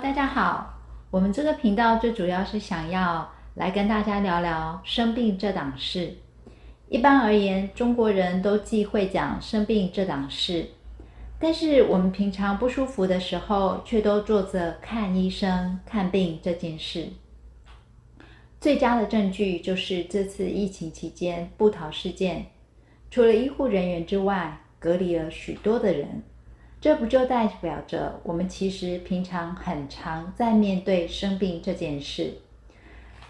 大家好，我们这个频道最主要是想要来跟大家聊聊生病这档事。一般而言，中国人都忌讳讲生病这档事，但是我们平常不舒服的时候，却都做着看医生、看病这件事。最佳的证据就是这次疫情期间不逃事件，除了医护人员之外，隔离了许多的人。这不就代表着我们其实平常很常在面对生病这件事，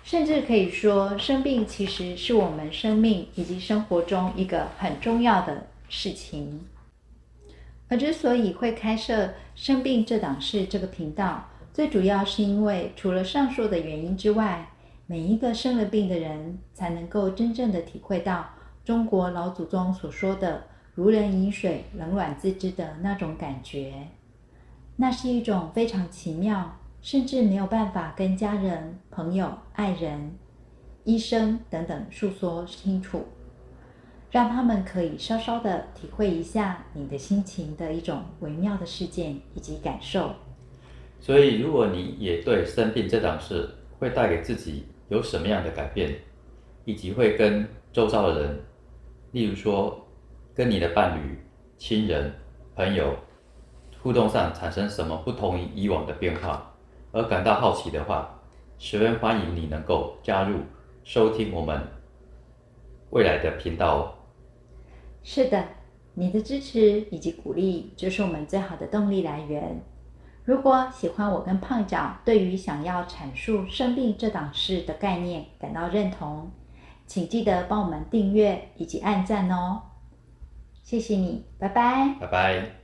甚至可以说，生病其实是我们生命以及生活中一个很重要的事情。而之所以会开设“生病这档事”这个频道，最主要是因为除了上述的原因之外，每一个生了病的人才能够真正的体会到中国老祖宗所说的。如人饮水，冷暖自知的那种感觉，那是一种非常奇妙，甚至没有办法跟家人、朋友、爱人、医生等等诉说清楚，让他们可以稍稍的体会一下你的心情的一种微妙的事件以及感受。所以，如果你也对生病这档事会带给自己有什么样的改变，以及会跟周遭的人，例如说，跟你的伴侣、亲人、朋友互动上产生什么不同于以往的变化，而感到好奇的话，十分欢迎你能够加入收听我们未来的频道哦。是的，你的支持以及鼓励就是我们最好的动力来源。如果喜欢我跟胖脚对于想要阐述生病这档事的概念感到认同，请记得帮我们订阅以及按赞哦。谢谢你，拜拜。拜拜。